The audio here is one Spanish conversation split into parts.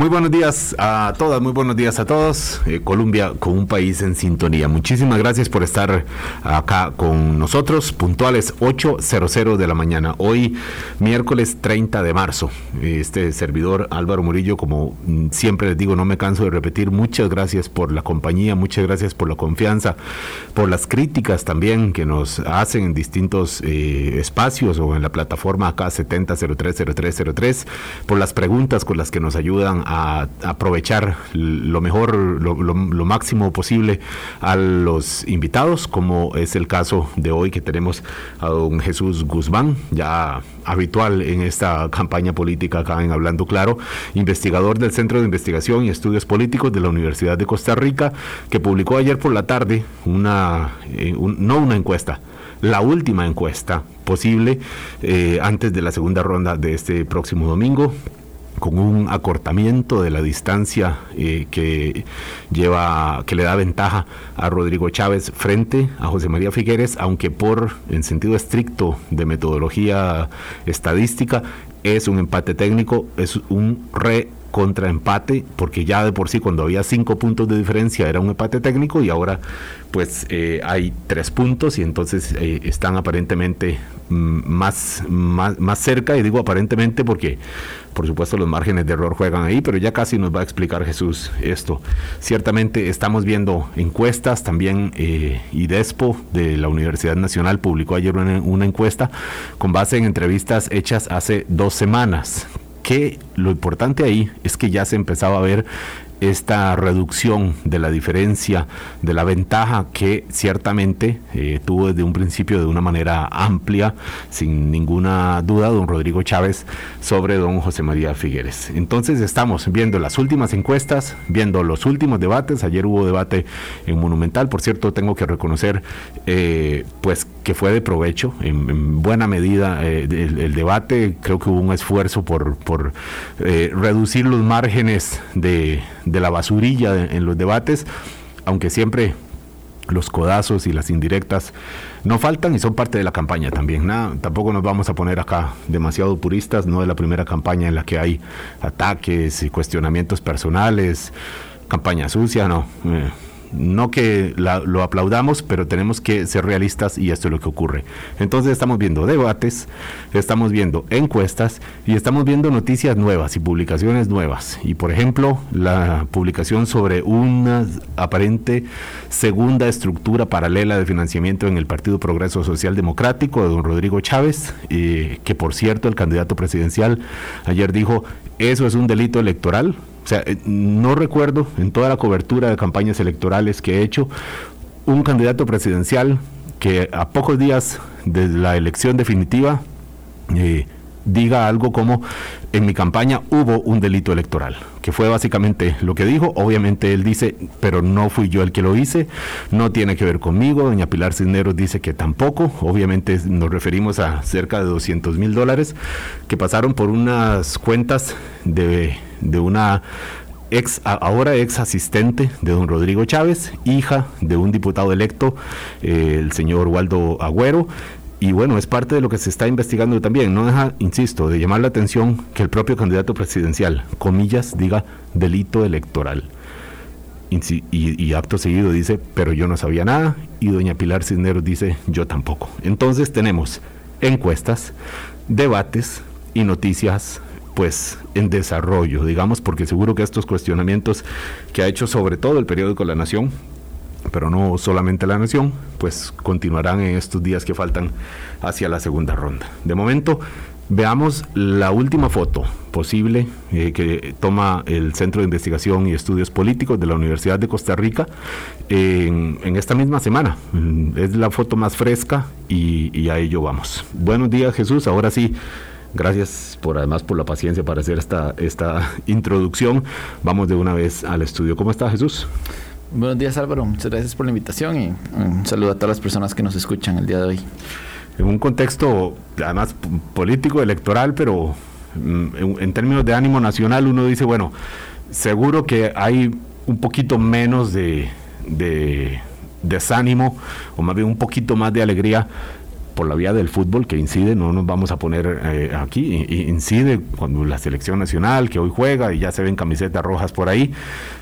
Muy buenos días a todas, muy buenos días a todos. Eh, Colombia con un país en sintonía. Muchísimas gracias por estar acá con nosotros, puntuales 8.00 de la mañana. Hoy, miércoles 30 de marzo. Este servidor Álvaro Murillo, como siempre les digo, no me canso de repetir, muchas gracias por la compañía, muchas gracias por la confianza, por las críticas también que nos hacen en distintos eh, espacios o en la plataforma acá 70030303, por las preguntas con las que nos ayudan a aprovechar lo mejor, lo, máximo posible a los invitados, como es el caso de hoy que tenemos a don Jesús Guzmán, ya habitual en esta campaña política acá en Hablando Claro, investigador del Centro de Investigación y Estudios Políticos de la Universidad de Costa Rica, que publicó ayer por la tarde una, eh, no una encuesta, la última encuesta posible eh, antes de la segunda ronda de este próximo domingo con un acortamiento de la distancia eh, que lleva, que le da ventaja a Rodrigo Chávez frente a José María Figueres, aunque por en sentido estricto de metodología estadística es un empate técnico, es un re contraempate, porque ya de por sí cuando había cinco puntos de diferencia era un empate técnico y ahora pues eh, hay tres puntos y entonces eh, están aparentemente mm, más, más, más cerca y digo aparentemente porque por supuesto, los márgenes de error juegan ahí, pero ya casi nos va a explicar Jesús esto. Ciertamente estamos viendo encuestas, también eh, IDESPO de la Universidad Nacional publicó ayer una, una encuesta con base en entrevistas hechas hace dos semanas que lo importante ahí es que ya se empezaba a ver esta reducción de la diferencia, de la ventaja que ciertamente eh, tuvo desde un principio de una manera amplia, sin ninguna duda, don Rodrigo Chávez sobre don José María Figueres. Entonces estamos viendo las últimas encuestas, viendo los últimos debates. Ayer hubo debate en Monumental, por cierto, tengo que reconocer eh, pues que fue de provecho en, buena medida eh, el, debate. Creo que hubo un esfuerzo por, por reducir los márgenes de de la basurilla en los debates, aunque siempre los codazos y las indirectas no faltan y son parte de la campaña también. Nada, tampoco nos vamos a poner acá demasiado puristas, no es la primera campaña en la que hay ataques y cuestionamientos personales, campaña sucia, no. Eh, no que lo aplaudamos, pero tenemos que ser realistas y esto es lo que ocurre. Entonces estamos viendo debates, estamos viendo encuestas y estamos viendo noticias nuevas y publicaciones nuevas. Y por ejemplo, la publicación sobre una aparente segunda estructura paralela de financiamiento en el Partido Progreso Social Democrático de don Rodrigo Chávez, eh, que por cierto el candidato presidencial ayer dijo, eso es un delito electoral, o sea, eh, no recuerdo en toda la cobertura de campañas electorales que he hecho un candidato presidencial que a pocos días de la elección definitiva eh, diga algo como en mi campaña hubo un delito electoral, que fue básicamente lo que dijo. Obviamente él dice, pero no fui yo el que lo hice, no tiene que ver conmigo. Doña Pilar Cisneros dice que tampoco. Obviamente nos referimos a cerca de 200 mil dólares que pasaron por unas cuentas de, una ex, ahora ex asistente de don Rodrigo Chávez, hija de un diputado electo, eh, el señor Waldo Agüero, y bueno, es parte de lo que se está investigando también. No deja, insisto, de llamar la atención que el propio candidato presidencial, comillas, diga delito electoral. Y, acto seguido dice, pero yo no sabía nada. Y doña Pilar Cisneros dice, yo tampoco. Entonces tenemos encuestas, debates y noticias pues en desarrollo, digamos, porque seguro que estos cuestionamientos que ha hecho sobre todo el periódico La Nación, pero no solamente la nación, pues continuarán en estos días que faltan hacia la segunda ronda. De momento, veamos la última foto posible eh, que toma el Centro de Investigación y Estudios Políticos de la Universidad de Costa Rica en, esta misma semana. Mm, es la foto más fresca y, y a ello vamos. Buenos días Jesús, ahora sí. Gracias por además por la paciencia para hacer esta, esta introducción. Vamos de una vez al estudio. ¿Cómo está Jesús? Buenos días Álvaro, muchas gracias por la invitación y un saludo a todas las personas que nos escuchan el día de hoy. En un contexto además político, electoral, pero mm, en, términos de ánimo nacional uno dice, bueno, seguro que hay un poquito menos de, desánimo o más bien un poquito más de alegría por la vía del fútbol que incide, no nos vamos a poner eh, aquí, incide cuando la selección nacional que hoy juega y ya se ven camisetas rojas por ahí,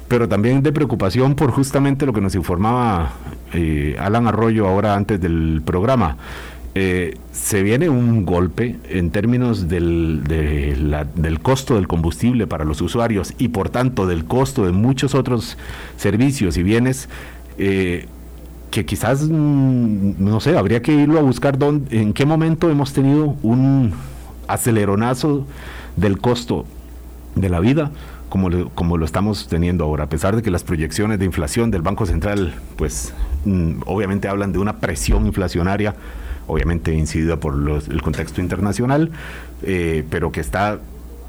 pero también de preocupación por justamente lo que nos informaba eh, Alan Arroyo ahora antes del programa. Eh, se viene un golpe en términos del, del costo del combustible para los usuarios y por tanto del costo de muchos otros servicios y bienes que quizás, mm, no sé, habría que irlo a buscar dónde, en qué momento hemos tenido un aceleronazo del costo de la vida como lo, como lo estamos teniendo ahora, a pesar de que las proyecciones de inflación del Banco Central, pues mm, obviamente hablan de una presión inflacionaria, obviamente incidida por el contexto internacional, eh, pero que está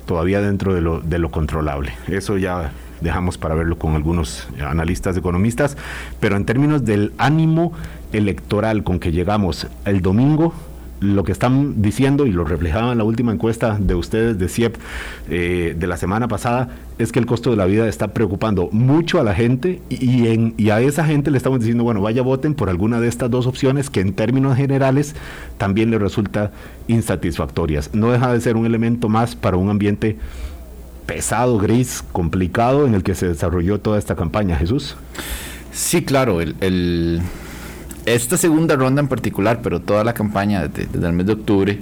todavía dentro de lo, de lo controlable. Eso ya dejamos para verlo con algunos analistas economistas, pero en términos del ánimo electoral con que llegamos el domingo, lo que están diciendo y lo reflejaba en la última encuesta de ustedes de CIEP eh, de la semana pasada es que el costo de la vida está preocupando mucho a la gente y, en, y a esa gente le estamos diciendo, bueno, vaya voten por alguna de estas dos opciones que en términos generales también le resulta insatisfactorias. No deja de ser un elemento más para un ambiente pesado, gris, complicado en el que se desarrolló toda esta campaña, Jesús. Sí, claro, esta segunda ronda en particular, pero toda la campaña desde, el mes de octubre,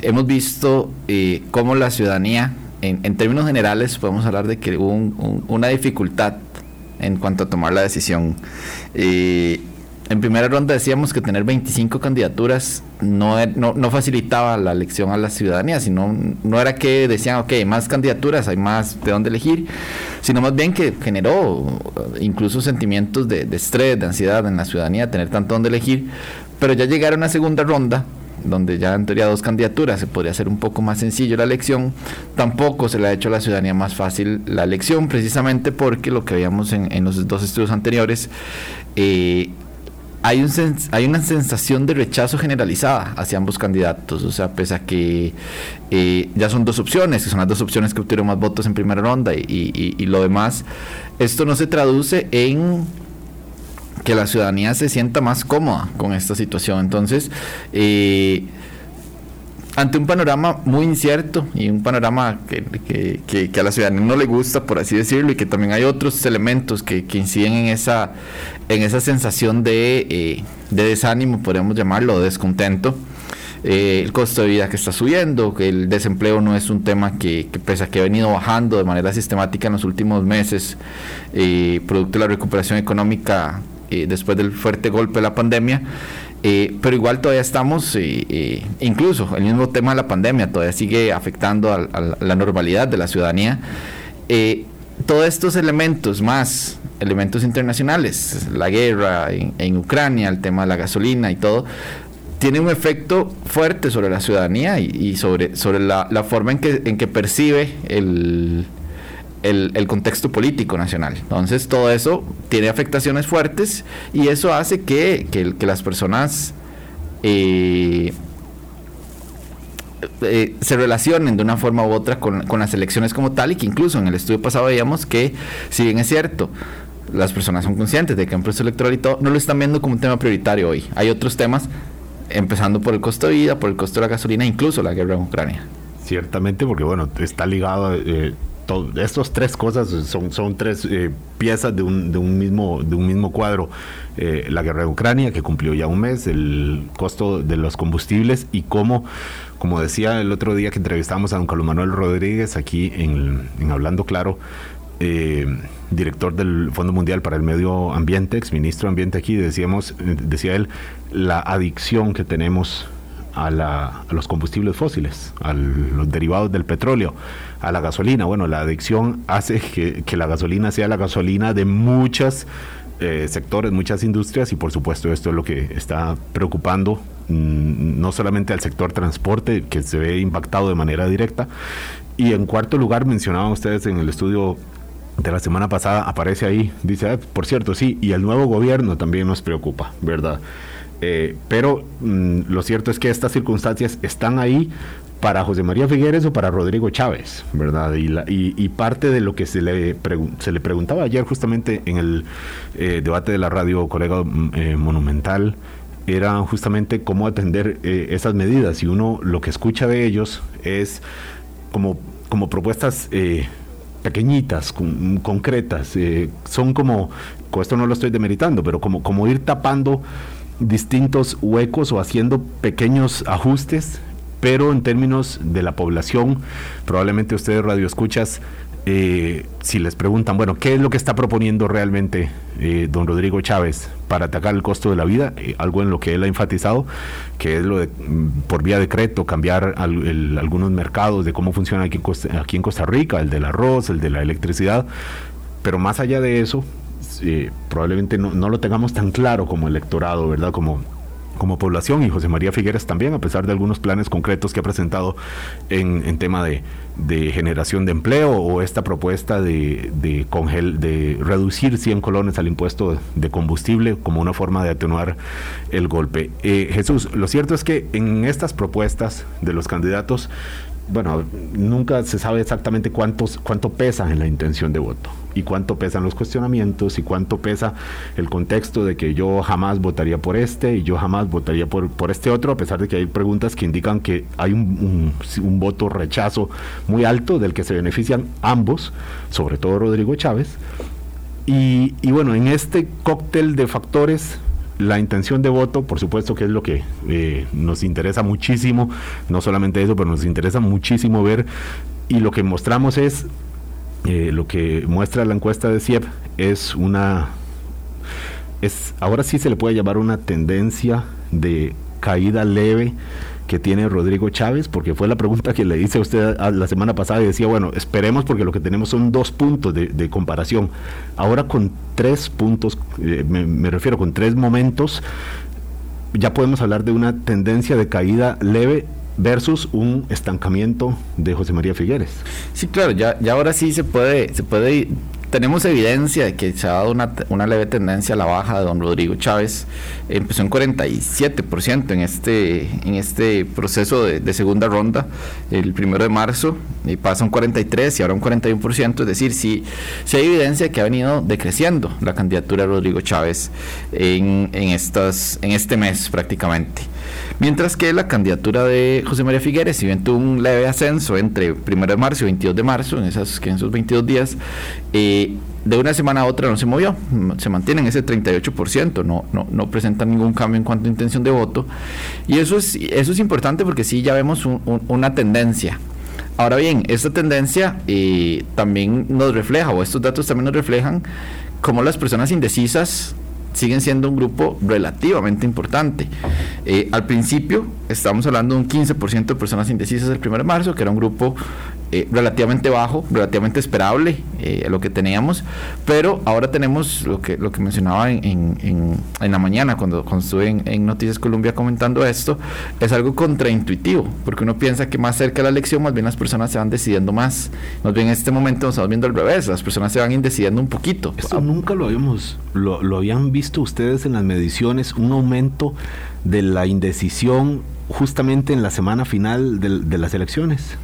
hemos visto eh, cómo la ciudadanía, en, términos generales, podemos hablar de que hubo una dificultad en cuanto a tomar la decisión. Eh, en primera ronda decíamos que tener 25 candidaturas no, no, facilitaba la elección a la ciudadanía, sino no era que decían, ok, más candidaturas, hay más de dónde elegir, sino más bien que generó incluso sentimientos de, estrés, de ansiedad en la ciudadanía, tener tanto dónde elegir, pero ya llegar a una segunda ronda, donde ya en teoría dos candidaturas se podría hacer un poco más sencillo la elección, tampoco se le ha hecho a la ciudadanía más fácil la elección, precisamente porque lo que veíamos en, los dos estudios anteriores, eh, hay, un hay una sensación de rechazo generalizada hacia ambos candidatos. O sea, pese a que eh, ya son dos opciones, que son las dos opciones que obtuvieron más votos en primera ronda y, lo demás, esto no se traduce en que la ciudadanía se sienta más cómoda con esta situación. Entonces, eh, ante un panorama muy incierto y un panorama que, que, a la ciudadanía no le gusta, por así decirlo, y que también hay otros elementos que, inciden en esa, en esa sensación de, eh, de desánimo, podríamos llamarlo, de descontento. Eh, el costo de vida que está subiendo, que el desempleo no es un tema que, pese a que ha venido bajando de manera sistemática en los últimos meses, eh, producto de la recuperación económica después del fuerte golpe de la pandemia, eh, pero igual todavía estamos, eh, eh, incluso el mismo tema de la pandemia todavía sigue afectando a, la normalidad de la ciudadanía. todos estos elementos más, elementos internacionales, la guerra en, Ucrania, el tema de la gasolina y todo, tiene un efecto fuerte sobre la ciudadanía y, sobre, sobre la, la, forma en que, en que percibe el, el, contexto político nacional. Entonces todo eso tiene afectaciones fuertes y eso hace que, las personas eh, eh, se relacionen de una forma u otra con, las elecciones como tal y que incluso en el estudio pasado veíamos que si bien es cierto, las personas son conscientes de que un proceso electoral y todo, no lo están viendo como un tema prioritario hoy. Hay otros temas, empezando por el costo de vida, por el costo de la gasolina, incluso la guerra en Ucrania. Ciertamente, porque bueno, está ligado... Eh, estas tres cosas son, son tres eh, piezas de un, de, un mismo, de un mismo cuadro. Eh, la guerra de Ucrania, que cumplió ya un mes, el costo de los combustibles y cómo, como decía el otro día que entrevistamos a don Carlos Manuel Rodríguez aquí en, Hablando Claro, eh, director del Fondo Mundial para el Medio Ambiente, ex ministro de Ambiente aquí, decíamos, decía él, la adicción que tenemos a, la, a los combustibles fósiles, a los derivados del petróleo a la gasolina. Bueno, la adicción hace que, la gasolina sea la gasolina de muchos eh, sectores, muchas industrias y por supuesto esto es lo que está preocupando mm, no solamente al sector transporte que se ve impactado de manera directa y en cuarto lugar mencionaban ustedes en el estudio de la semana pasada aparece ahí, dice, ah, por cierto, sí, y el nuevo gobierno también nos preocupa, ¿verdad? Eh, pero mm, lo cierto es que estas circunstancias están ahí para José María Figueres o para Rodrigo Chávez, ¿verdad? Y, y, parte de lo que se le, se le preguntaba ayer justamente en el eh, debate de la radio colega mm, eh, Monumental era justamente cómo atender esas medidas y uno lo que escucha de ellos es como, como propuestas pequeñitas, concretas, son como, con esto no lo estoy demeritando, pero como, como ir tapando distintos huecos o haciendo pequeños ajustes pero en términos de la población, probablemente ustedes radioescuchas, eh, si les preguntan, bueno, ¿qué es lo que está proponiendo realmente eh, don Rodrigo Chávez para atacar el costo de la vida? Eh, algo en lo que él ha enfatizado, que es lo de, mm, por vía decreto, cambiar algunos mercados de cómo funciona aquí en, Costa, aquí en Costa Rica, el del arroz, el de la electricidad, pero más allá de eso, probablemente no, no, lo tengamos tan claro como electorado, ¿verdad? Como como población y José María Figueres también, a pesar de algunos planes concretos que ha presentado en, tema de, generación de empleo o esta propuesta de, de, de reducir 100 colones al impuesto de combustible como una forma de atenuar el golpe. Eh, Jesús, lo cierto es que en estas propuestas de los candidatos bueno, nunca se sabe exactamente cuántos, cuánto pesa en la intención de voto y cuánto pesan los cuestionamientos y cuánto pesa el contexto de que yo jamás votaría por este y yo jamás votaría por, por este otro, a pesar de que hay preguntas que indican que hay un, un voto rechazo muy alto del que se benefician ambos, sobre todo Rodrigo Chávez. Y, y bueno, en este cóctel de factores la intención de voto, por supuesto que es lo que eh, nos interesa muchísimo, no solamente eso, pero nos interesa muchísimo ver y lo que mostramos es, eh, lo que muestra la encuesta de CIEP es una, es, ahora sí se le puede llamar una tendencia de caída leve que tiene Rodrigo Chávez, porque fue la pregunta que le hice a usted la semana pasada y decía, bueno, esperemos porque lo que tenemos son dos puntos de, comparación. Ahora con tres puntos, eh, me, refiero con tres momentos, ya podemos hablar de una tendencia de caída leve versus un estancamiento de José María Figueres. Sí, claro, ya, ya ahora sí se puede, se puede tenemos evidencia de que se ha dado una, leve tendencia a la baja de don Rodrigo Chávez. Empezó en 47% en este, en este proceso de, segunda ronda, el primero de marzo, y pasa un 43% y ahora un 41%. Es decir, sí, sí hay evidencia de que ha venido decreciendo la candidatura de Rodrigo Chávez en, en, estas, en este mes prácticamente. Mientras que la candidatura de José María Figueres, si bien tuvo un leve ascenso entre 1 de marzo y 22 de marzo, en, esos 22 días, eh, de una semana a otra no se movió, se mantiene en ese 38%, no, no, no presenta ningún cambio en cuanto a intención de voto. Y eso es, eso es importante porque sí ya vemos una tendencia. Ahora bien, esta tendencia eh, también nos refleja, o estos datos también nos reflejan, cómo las personas indecisas siguen siendo un grupo relativamente importante. Eh, al principio estamos hablando de un 15% de personas indecisas el 1 de marzo, que era un grupo eh, relativamente bajo, relativamente esperable eh, lo que teníamos, pero ahora tenemos lo que, lo que mencionaba en, en, la mañana cuando, cuando estuve en, Noticias Colombia comentando esto, es algo contraintuitivo, porque uno piensa que más cerca de la elección, más bien las personas se van decidiendo más. Más bien en este momento nos estamos viendo al revés, las personas se van indecidiendo un poquito. Esto nunca lo habíamos, lo, lo habían visto ustedes en las mediciones, un aumento de la indecisión justamente en la semana final de las elecciones.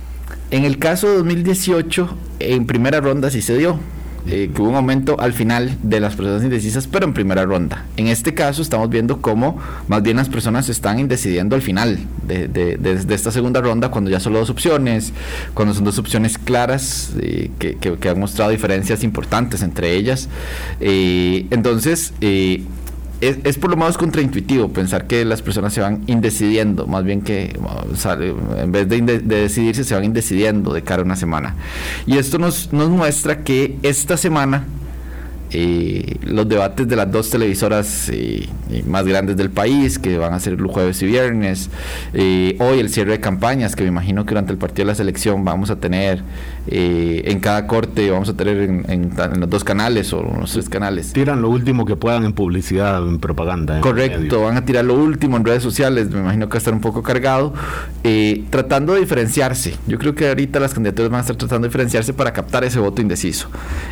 En el caso de 2018, en primera ronda sí se dio. Eh, que hubo un aumento al final de las personas indecisas, pero en primera ronda. En este caso estamos viendo cómo más bien las personas están indecidiendo al final de, esta segunda ronda, cuando ya son dos opciones, cuando son dos opciones claras eh, que, han mostrado diferencias importantes entre ellas. Eh, entonces, es, por lo menos contraintuitivo pensar que las personas se van indecidiendo, más bien que en vez de, decidirse se van indecidiendo de cara a una semana. Y esto nos, nos muestra que esta semana eh, los debates de las dos televisoras eh, eh, más grandes del país, que van a ser los jueves y viernes, hoy el cierre de campañas, que me imagino que durante el partido de la selección vamos a tener en cada corte, vamos a tener en, los dos canales o los tres canales. Tiran lo último que puedan en publicidad, en propaganda. Correcto, van a tirar lo último en redes sociales, me imagino que va a estar un poco cargado, tratando de diferenciarse. Yo creo que ahorita las candidaturas van a estar tratando de diferenciarse para captar ese voto indeciso.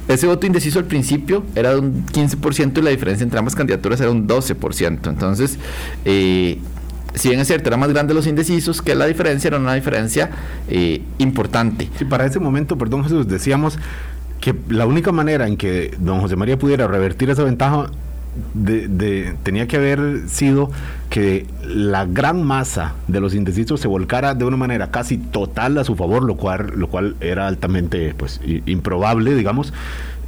Ese voto indeciso al principio era de un 15% y la diferencia entre ambas candidaturas era un 12%. Entonces, eh, si bien es cierto, era más grande los indecisos, que la diferencia era una diferencia eh, importante. Sí, para ese momento, perdón Jesús, decíamos que la única manera en que don José María pudiera revertir esa ventaja tenía que haber sido que la gran masa de los indecisos se volcara de una manera casi total a su favor, lo cual, lo cual era altamente pues, improbable, digamos.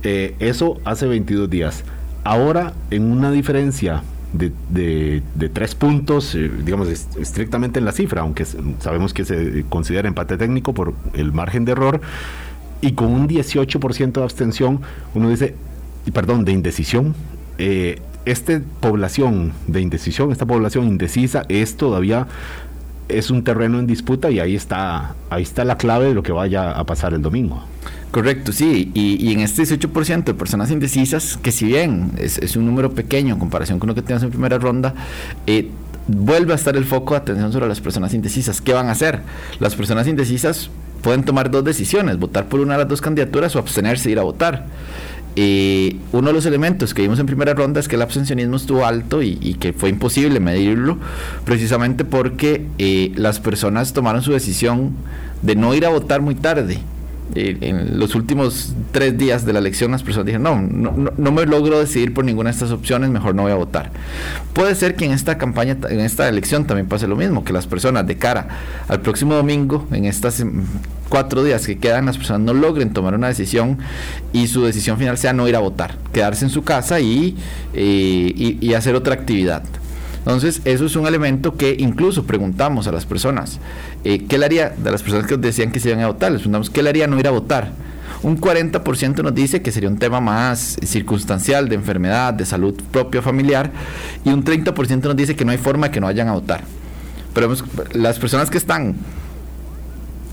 Eh, eso hace 22 días. Ahora, en una diferencia de, tres puntos, eh, digamos, estrictamente en la cifra, aunque sabemos que se considera empate técnico por el margen de error, y con un 18% de abstención, uno dice, perdón, de indecisión, eh, esta población de indecisión, esta población indecisa es todavía es un terreno en disputa y ahí está ahí está la clave de lo que vaya a pasar el domingo. Correcto, sí, y, en este 18% de personas indecisas, que si bien es, un número pequeño en comparación con lo que tenemos en primera ronda, eh, vuelve a estar el foco de atención sobre las personas indecisas. ¿Qué van a hacer? Las personas indecisas pueden tomar dos decisiones, votar por una de las dos candidaturas o abstenerse e ir a votar. Eh, uno de los elementos que vimos en primera ronda es que el abstencionismo estuvo alto y, que fue imposible medirlo, precisamente porque eh, las personas tomaron su decisión de no ir a votar muy tarde en los últimos tres días de la elección las personas dijeron, no, no, me logro decidir por ninguna de estas opciones, mejor no voy a votar. Puede ser que en esta campaña, en esta elección también pase lo mismo, que las personas de cara al próximo domingo, en estas cuatro días que quedan, las personas no logren tomar una decisión y su decisión final sea no ir a votar, quedarse en su casa y, eh, y hacer otra actividad. Entonces, eso es un elemento que incluso preguntamos a las personas, eh, ¿qué le haría, de las personas que decían que se iban a votar, les preguntamos, ¿qué haría no ir a votar? Un 40% nos dice que sería un tema más circunstancial, de enfermedad, de salud propia familiar, y un 30% nos dice que no hay forma de que no vayan a votar. Pero las personas que están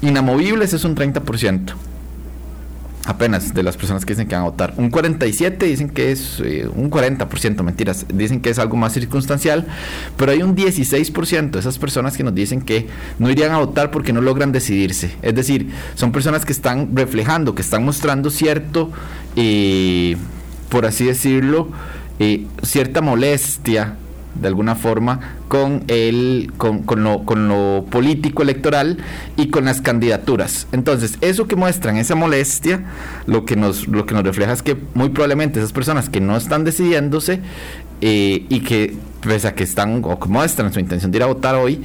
inamovibles es un 30% apenas de las personas que dicen que van a votar. Un 47 dicen que es eh, un 40%, mentiras, dicen que es algo más circunstancial, pero hay un 16% de esas personas que nos dicen que no irían a votar porque no logran decidirse. Es decir, son personas que están reflejando, que están mostrando cierto, eh, por así decirlo, eh, cierta molestia de alguna forma con, el, con, con, lo, con lo político electoral y con las candidaturas. Entonces, eso que muestran, esa molestia, lo que nos, lo que nos refleja es que muy probablemente esas personas que no están decidiéndose eh, y que, pese a que están o que muestran su intención de ir a votar hoy,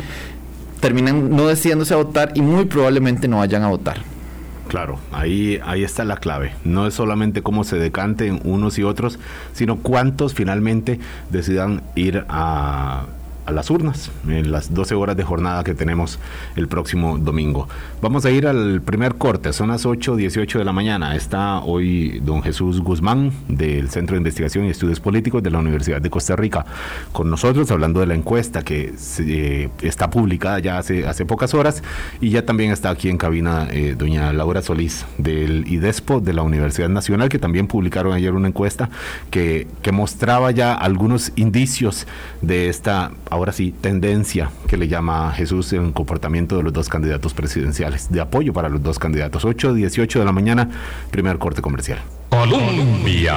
terminan no decidiéndose a votar y muy probablemente no vayan a votar. Claro, ahí, ahí está la clave. No es solamente cómo se decanten unos y otros, sino cuántos finalmente decidan ir a a las urnas en las 12 horas de jornada que tenemos el próximo domingo. Vamos a ir al primer corte, son las 8, 18 de la mañana. Está hoy don Jesús Guzmán del Centro de Investigación y Estudios Políticos de la Universidad de Costa Rica con nosotros hablando de la encuesta que eh, está publicada ya hace, hace pocas horas y ya también está aquí en cabina eh, doña Laura Solís del IDESPO de la Universidad Nacional que también publicaron ayer una encuesta que, que mostraba ya algunos indicios de esta ahora sí, tendencia que le llama a Jesús en comportamiento de los dos candidatos presidenciales, de apoyo para los dos candidatos. 8, 18 de la mañana, primer corte comercial. Colombia.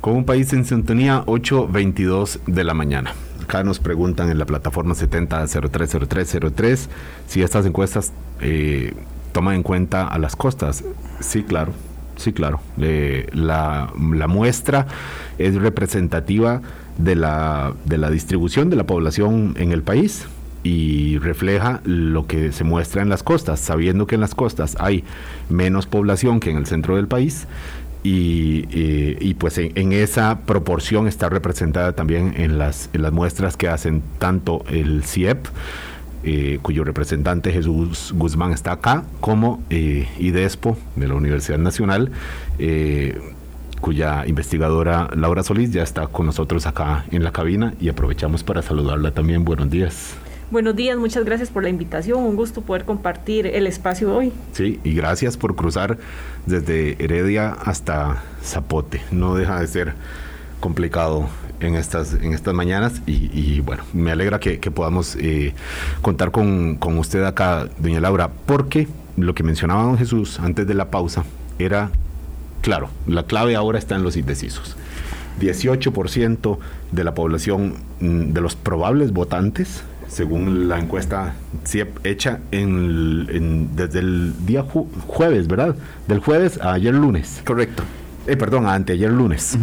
Con un país en sintonía, 8.22 de la mañana. Acá nos preguntan en la plataforma 70030303 si estas encuestas eh, toman en cuenta a las costas. Sí, claro. Sí, claro. Eh, la, la muestra es representativa de la, de la distribución de la población en el país y refleja lo que se muestra en las costas, sabiendo que en las costas hay menos población que en el centro del país y, y, pues en, esa proporción está representada también en las, en las muestras que hacen tanto el CIEP, eh, cuyo representante Jesús Guzmán está acá, como eh, IDESPO de la Universidad Nacional. Eh, cuya investigadora Laura Solís ya está con nosotros acá en la cabina y aprovechamos para saludarla también. Buenos días. Buenos días, muchas gracias por la invitación, un gusto poder compartir el espacio hoy. Sí, y gracias por cruzar desde Heredia hasta Zapote, no deja de ser complicado en estas, en estas mañanas y, bueno, me alegra que, podamos eh, contar con, con usted acá, doña Laura, porque lo que mencionaba don Jesús antes de la pausa era claro, la clave ahora está en los indecisos. 18% de la población mm, de los probables votantes, según la encuesta hecha en, desde el día jueves, ¿verdad? Del jueves a ayer lunes. Correcto. Eh, perdón, a anteayer lunes.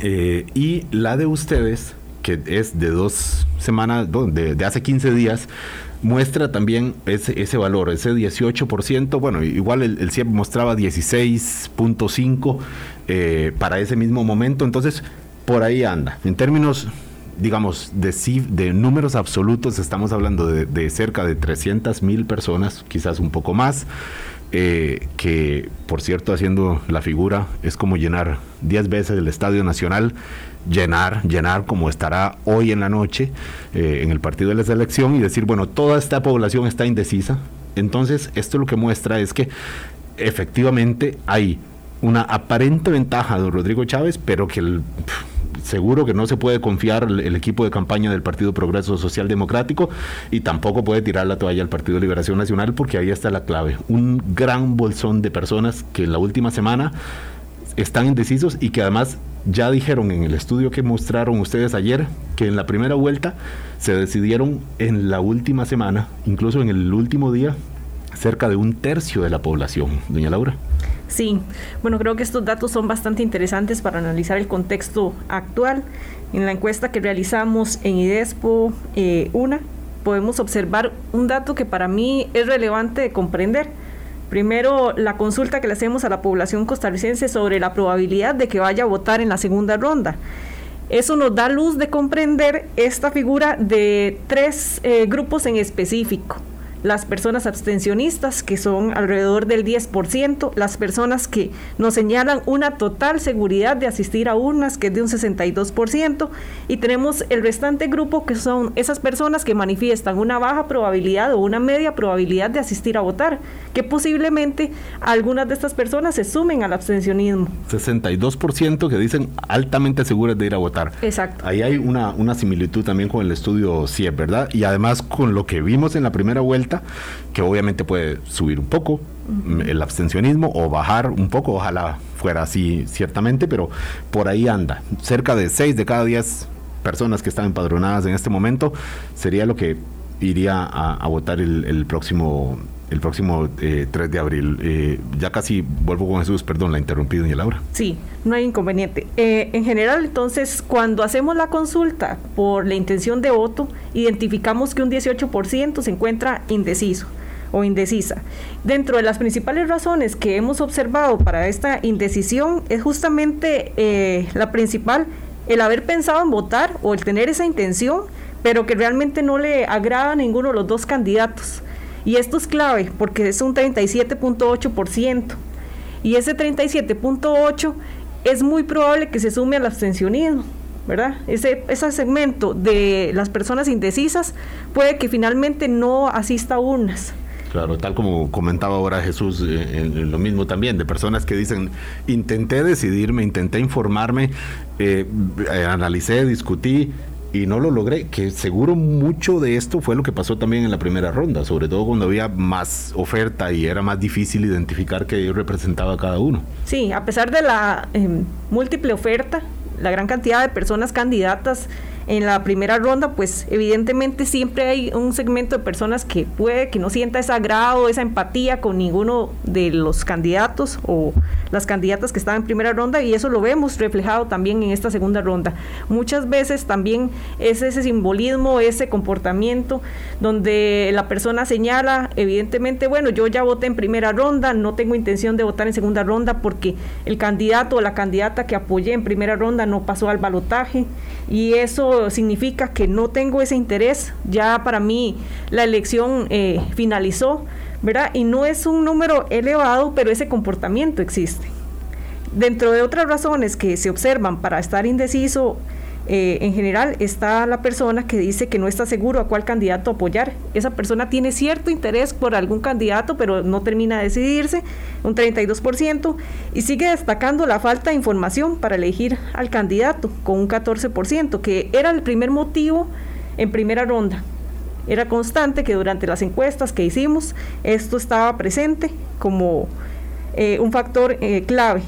Eh, y la de ustedes, que es de dos semanas, de, de hace 15 días, muestra también ese, ese valor, ese 18%, bueno, igual el, el CIEP mostraba 16.5 eh, para ese mismo momento, entonces por ahí anda. En términos, digamos, de, de números absolutos, estamos hablando de, cerca de 300 mil personas, quizás un poco más. Eh, que por cierto haciendo la figura es como llenar 10 veces el Estadio Nacional, llenar, llenar como estará hoy en la noche eh, en el partido de la selección y decir, bueno, toda esta población está indecisa. Entonces, esto lo que muestra es que efectivamente hay una aparente ventaja de Rodrigo Chávez, pero que el, seguro que no se puede confiar el, equipo de campaña del Partido Progreso Social Democrático y tampoco puede tirar la toalla al Partido Liberación Nacional porque ahí está la clave. Un gran bolsón de personas que en la última semana están indecisos y que además ya dijeron en el estudio que mostraron ustedes ayer que en la primera vuelta se decidieron en la última semana, incluso en el último día, cerca de un tercio de la población. Doña Laura. Sí, bueno, creo que estos datos son bastante interesantes para analizar el contexto actual. En la encuesta que realizamos en IDESPO eh, podemos observar un dato que para mí es relevante de comprender. Primero, la consulta que le hacemos a la población costarricense sobre la probabilidad de que vaya a votar en la segunda ronda. Eso nos da luz de comprender esta figura de tres eh, grupos en específico las personas abstencionistas, que son alrededor del 10%, las personas que nos señalan una total seguridad de asistir a urnas, que es de un 62%, y tenemos el restante grupo, que son esas personas que manifiestan una baja probabilidad o una media probabilidad de asistir a votar, que posiblemente algunas de estas personas se sumen al abstencionismo. 62% que dicen altamente seguras de ir a votar. Exacto. Ahí hay una, una similitud también con el estudio CIEP, ¿verdad? Y además con lo que vimos en la primera vuelta, que obviamente puede subir un poco el abstencionismo o bajar un poco, ojalá fuera así ciertamente, pero por ahí anda. Cerca de 6 de cada 10 personas que están empadronadas en este momento sería lo que iría a, votar el, próximo el próximo 3 eh, de abril. Eh, ya casi vuelvo con Jesús, perdón, la interrumpí, doña Laura. Sí, no hay inconveniente. Eh, en general, entonces, cuando hacemos la consulta por la intención de voto, identificamos que un 18% se encuentra indeciso o indecisa. Dentro de las principales razones que hemos observado para esta indecisión es justamente la principal, el haber pensado en votar o el tener esa intención, pero que realmente no le agrada a ninguno de los dos candidatos. Y esto es clave porque es un 37.8%. Y ese 37.8% es muy probable que se sume al abstencionismo. ¿verdad? Ese, ese segmento de las personas indecisas puede que finalmente no asista a urnas. Claro, tal como comentaba ahora Jesús, eh, lo mismo también, de personas que dicen, intenté decidirme, intenté informarme, eh, eh, analicé, discutí, y no lo logré, que seguro mucho de esto fue lo que pasó también en la primera ronda, sobre todo cuando había más oferta y era más difícil identificar qué representaba cada uno. Sí, a pesar de la em, múltiple oferta, la gran cantidad de personas candidatas en la primera ronda, pues evidentemente siempre hay un segmento de personas que puede que no sienta ese agrado, esa empatía con ninguno de los candidatos o las candidatas que están en primera ronda y eso lo vemos reflejado también en esta segunda ronda. Muchas veces también es ese simbolismo, ese comportamiento donde la persona señala, evidentemente, bueno, yo ya voté en primera ronda, no tengo intención de votar en segunda ronda porque el candidato o la candidata que apoyé en primera ronda no pasó al balotaje y eso significa que no tengo ese interés, ya para mí la elección eh, finalizó, ¿verdad? Y no es un número elevado, pero ese comportamiento existe. Dentro de otras razones que se observan para estar indeciso, eh, en general está la persona que dice que no está seguro a cuál candidato apoyar. Esa persona tiene cierto interés por algún candidato, pero no termina de decidirse, un 32%, y sigue destacando la falta de información para elegir al candidato, con un 14%, que era el primer motivo en primera ronda. Era constante que durante las encuestas que hicimos esto estaba presente como eh, un factor eh, clave.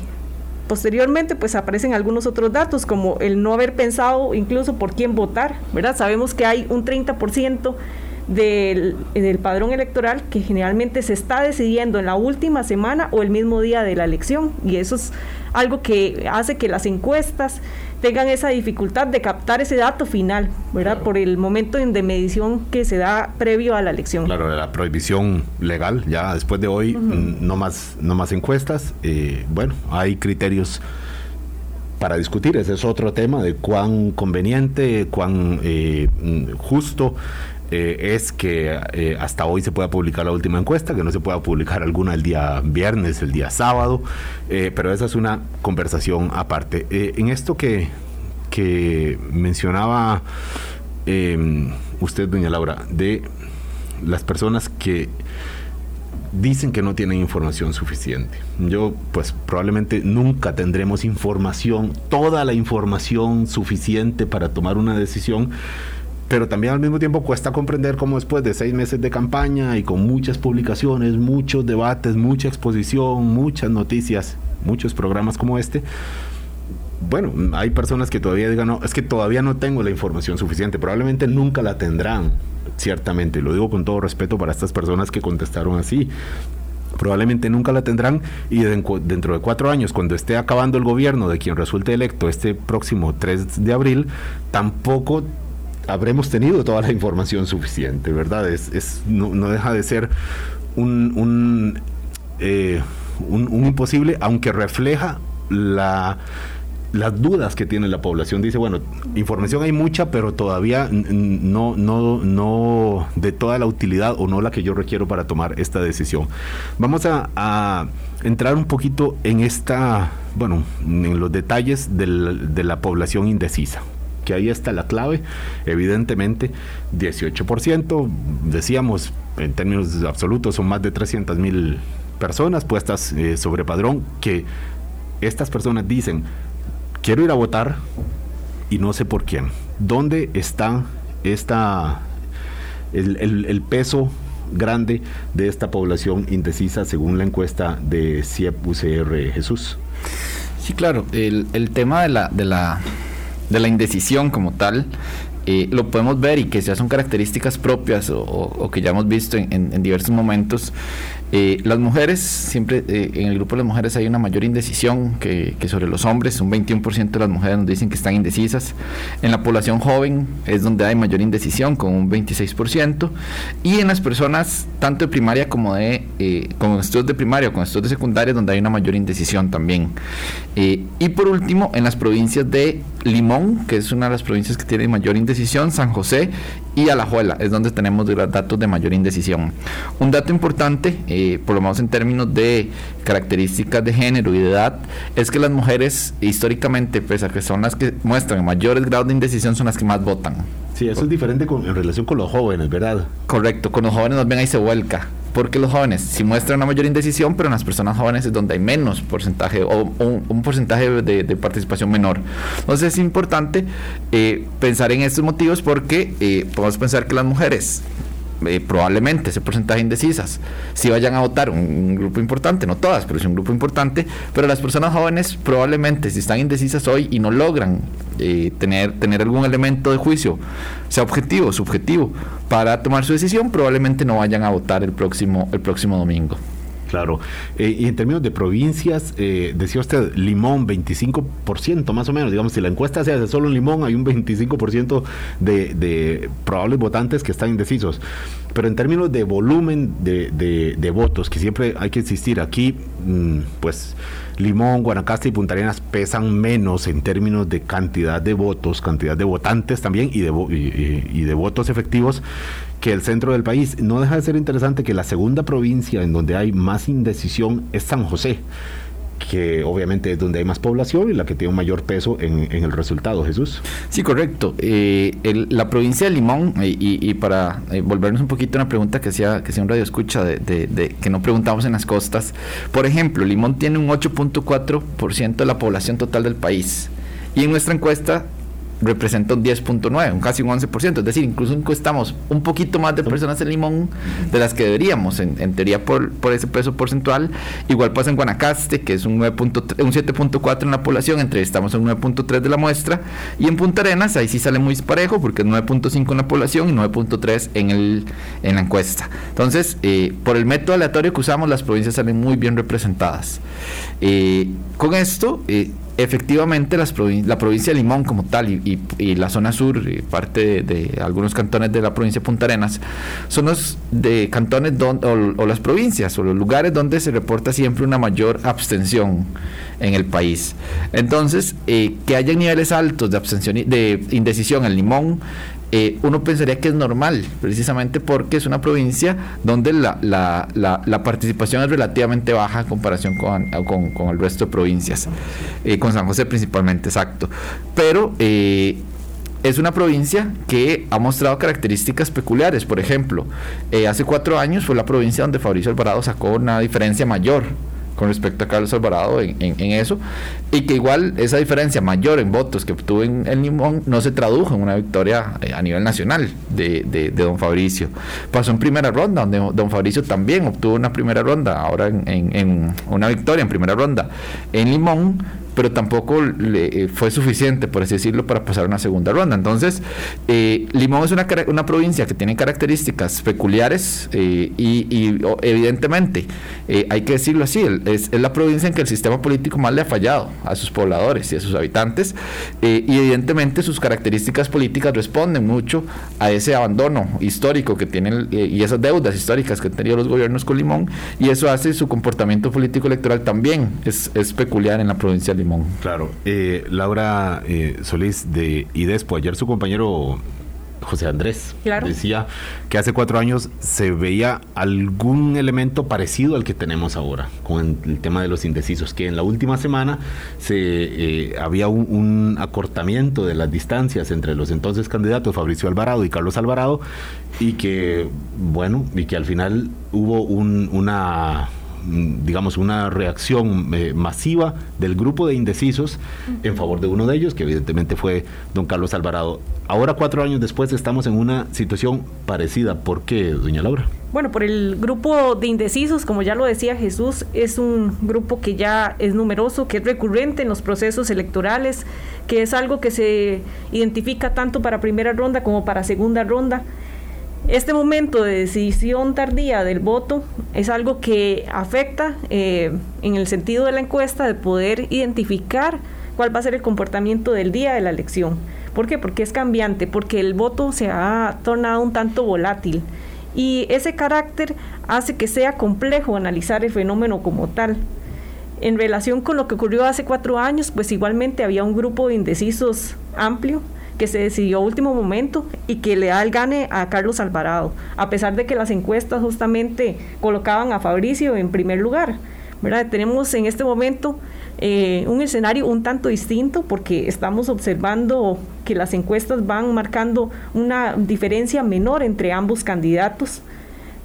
Posteriormente, pues aparecen algunos otros datos, como el no haber pensado incluso por quién votar, ¿verdad? Sabemos que hay un 30% del, del, padrón electoral que generalmente se está decidiendo en la última semana o el mismo día de la elección. Y eso es algo que hace que las encuestas tengan esa dificultad de captar ese dato final, ¿verdad? Por el momento de medición que se da previo a la elección. Claro, la prohibición legal, ya después de hoy, no, más, no más encuestas. Eh, bueno, hay criterios para discutir. Ese es otro tema de cuán conveniente, cuán eh, justo eh, es que eh, hasta hoy se pueda publicar la última encuesta, que no se pueda publicar alguna el día viernes, el día sábado, eh, pero esa es una conversación aparte. en esto que, que mencionaba usted, doña Laura, de las personas que dicen que no tienen información suficiente. Yo, pues probablemente nunca tendremos información, toda la información suficiente para tomar una decisión pero también al mismo tiempo cuesta comprender cómo después de seis meses de campaña y con muchas publicaciones, muchos debates, mucha exposición, muchas noticias, muchos programas como este, bueno, hay personas que todavía digan, no, es que todavía no tengo la información suficiente, probablemente nunca la tendrán, ciertamente, lo digo con todo respeto para estas personas que contestaron así, probablemente nunca la tendrán y dentro de cuatro años, cuando esté acabando el gobierno de quien resulte electo este próximo 3 de abril, tampoco habremos tenido toda la información suficiente, ¿verdad? Es, no, deja de ser un, eh, un, un, imposible, aunque refleja la, las dudas que tiene la población. Dice, bueno, información hay mucha, pero todavía no, no, no de toda la utilidad o no la que yo requiero para tomar esta decisión. Vamos a, entrar un poquito en esta, bueno, en los detalles de la población indecisa que ahí está la clave. Evidentemente, 18%, decíamos, en términos absolutos, son más de 300 mil personas puestas eh, sobre padrón, que estas personas dicen, quiero ir a votar y no sé por quién. ¿Dónde está esta, el, peso grande de esta población indecisa según la encuesta de CIEP UCR Jesús? Sí, claro, el, el tema de la, de la de la indecisión como tal, eh, lo podemos ver y que ya son características propias o, que ya hemos visto en, diversos momentos eh, las mujeres, siempre eh, en el grupo de las mujeres hay una mayor indecisión que, sobre los hombres, un 21% de las mujeres nos dicen que están indecisas. En la población joven es donde hay mayor indecisión, con un 26%. Y en las personas, tanto de primaria como de eh, con estudios de primaria o con estudios de secundaria, donde hay una mayor indecisión también. y por último, en las provincias de Limón, que es una de las provincias que tiene mayor indecisión, San José y Alajuela, es donde tenemos datos de mayor indecisión. Un dato importante, eh, por lo menos en términos de características de género y de edad, es que las mujeres históricamente, pese a que son las que muestran mayores grados de indecisión, son las que más votan. Sí, eso es diferente en relación con los jóvenes, ¿verdad? Correcto, con los jóvenes nos ven ahí se vuelca porque los jóvenes sí muestran una mayor indecisión, pero en las personas jóvenes es donde hay menos porcentaje o, un, porcentaje de, participación menor. Entonces es importante eh, pensar en estos motivos porque eh, podemos pensar que las mujeres eh, probablemente ese porcentaje indecisas si vayan a votar un, grupo importante, no todas, pero es un grupo importante, pero las personas jóvenes probablemente si están indecisas hoy y no logran eh, tener, tener algún elemento de juicio, sea objetivo subjetivo, para tomar su decisión, probablemente no vayan a votar el próximo, el próximo domingo. Claro. Eh, y en términos de provincias, eh, decía usted, Limón, 25% más o menos. Digamos, si la encuesta se hace solo en Limón, hay un 25% de, de probables votantes que están indecisos. Pero en términos de volumen de, votos, que siempre hay que existir aquí, mm, pues Limón, Guanacaste y Punta Arenas pesan menos en términos de cantidad de votos, cantidad de votantes también y de, y de votos efectivos que el centro del país. No deja de ser interesante que la segunda provincia en donde hay más indecisión es San José que obviamente es donde hay más población y la que tiene un mayor peso en, el resultado, Jesús. Sí, correcto. Eh, la provincia de Limón, eh, y, para eh, volvernos un poquito a una pregunta que hacía, que un radio escucha, de, que no preguntamos en las costas, por ejemplo, Limón tiene un 8.4% de la población total del país. Y en nuestra encuesta representa un 10.9, un casi un 11%, es decir, incluso encuestamos un poquito más de personas en Limón de las que deberíamos, en, teoría por, por, ese peso porcentual. Igual pasa en Guanacaste, que es un, 9 un 7.4 en la población, entrevistamos un 9.3 de la muestra, y en Punta Arenas, ahí sí sale muy parejo, porque es 9.5 en la población y 9.3 en, el, en la encuesta. Entonces, eh, por el método aleatorio que usamos, las provincias salen muy bien representadas. Eh, con esto, eh, efectivamente la provincia de Limón como tal y, la zona sur, y parte de, algunos cantones de la provincia de Punta Arenas, son los de cantones o, las provincias o los lugares donde se reporta siempre una mayor abstención en el país. Entonces, eh, que haya niveles altos de abstención de indecisión en Limón eh, uno pensaría que es normal, precisamente porque es una provincia donde la, la, la, participación es relativamente baja en comparación con, el resto de provincias, eh, con San José principalmente, exacto. Pero eh, es una provincia que ha mostrado características peculiares. Por ejemplo, hace cuatro años fue la provincia donde Fabricio Alvarado sacó una diferencia mayor con respecto a Carlos Alvarado en, eso, y que igual esa diferencia mayor en votos que obtuvo en el Limón no se tradujo en una victoria eh, a nivel nacional de, de, don Fabricio. Pasó en primera ronda, donde don Fabricio también obtuvo una primera ronda, ahora en, en una victoria en primera ronda en Limón, pero tampoco le, eh, fue suficiente, por así decirlo, para pasar una segunda ronda. Entonces, eh, Limón es una, una, provincia que tiene características peculiares eh, y, evidentemente, hay que decirlo así, es, es, la provincia en que el sistema político más le ha fallado a sus pobladores y a sus habitantes y evidentemente sus características políticas responden mucho a ese abandono histórico que tienen y esas deudas históricas que han tenido los gobiernos con Limón y eso hace su comportamiento político electoral también es, es peculiar en la provincia de Limón. Claro. Eh, Laura eh, Solís de IDESPO, ayer su compañero José Andrés decía que hace cuatro años se veía algún elemento parecido al que tenemos ahora con el tema de los indecisos, que en la última semana se eh, había un, acortamiento de las distancias entre los entonces candidatos Fabricio Alvarado y Carlos Alvarado y que, bueno, y que al final hubo una Mm, digamos, una reacción eh, masiva del grupo de indecisos en favor de uno de ellos, que evidentemente fue don Carlos Alvarado. Ahora, cuatro años después, estamos en una situación parecida. ¿Por qué, doña Laura? Bueno, por el grupo de indecisos, como ya lo decía Jesús, es un grupo que ya es numeroso, que es recurrente en los procesos electorales, que es algo que se identifica tanto para primera ronda como para segunda ronda este momento de decisión tardía del voto es algo que afecta eh, en el sentido de la encuesta de poder identificar cuál va a ser el comportamiento del día de la elección. ¿Por qué? Porque es cambiante, porque el voto se ha tornado un tanto volátil y ese carácter hace que sea complejo analizar el fenómeno como tal. En relación con lo que ocurrió hace cuatro años, pues igualmente había un grupo de indecisos amplio que se decidió a último momento y que le da el gane a Carlos Alvarado, a pesar de que las encuestas justamente colocaban a Fabricio en primer lugar. ¿verdad? Tenemos en este momento eh, un escenario un tanto distinto porque estamos observando que las encuestas van marcando una diferencia menor entre ambos candidatos.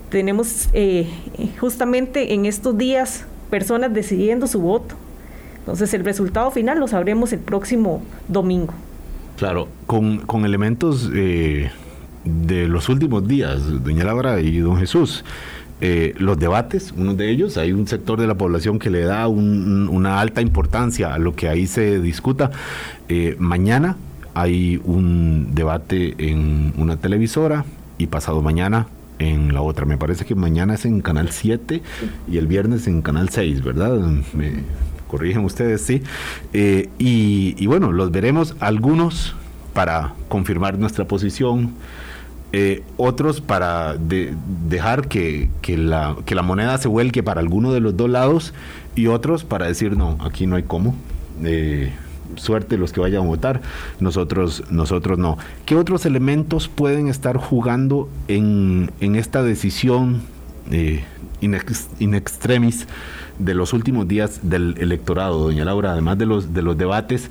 Tenemos eh, justamente en estos días personas decidiendo su voto. Entonces el resultado final lo sabremos el próximo domingo. Claro, con, elementos eh, de los últimos días, doña Laura y don Jesús. Eh, los debates, uno de ellos, hay un sector de la población que le da una alta importancia a lo que ahí se discuta. Eh, mañana hay un debate en una televisora y pasado mañana en la otra. Me parece que mañana es en Canal 7 y el viernes en Canal 6, ¿verdad? Corrigen ustedes, sí. Eh, y, bueno, los veremos algunos para confirmar nuestra posición, eh, otros para dejar que, la, que la moneda se vuelque para alguno de los dos lados y otros para decir, no, aquí no hay cómo. Eh, suerte los que vayan a votar, nosotros, nosotros no. ¿Qué otros elementos pueden estar jugando en, en esta decisión in, extremis de los últimos días del electorado, doña Laura, además de los, de los debates,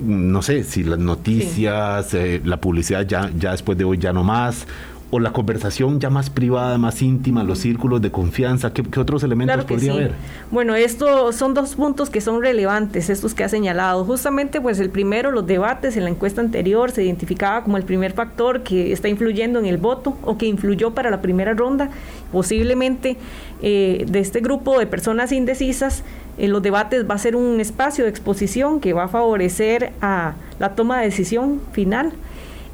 no sé si las noticias, eh, la publicidad ya, ya después de hoy ya no más, o la conversación ya más privada, más íntima, los círculos de confianza? ¿Qué, otros elementos podría haber? Bueno, estos son dos puntos que son relevantes, estos que ha señalado. Justamente, pues el primero, los debates en la encuesta anterior se identificaba como el primer factor que está influyendo en el voto o que influyó para la primera ronda. Posiblemente eh, de este grupo de personas indecisas, en los debates va a ser un espacio de exposición que va a favorecer a la toma de decisión final.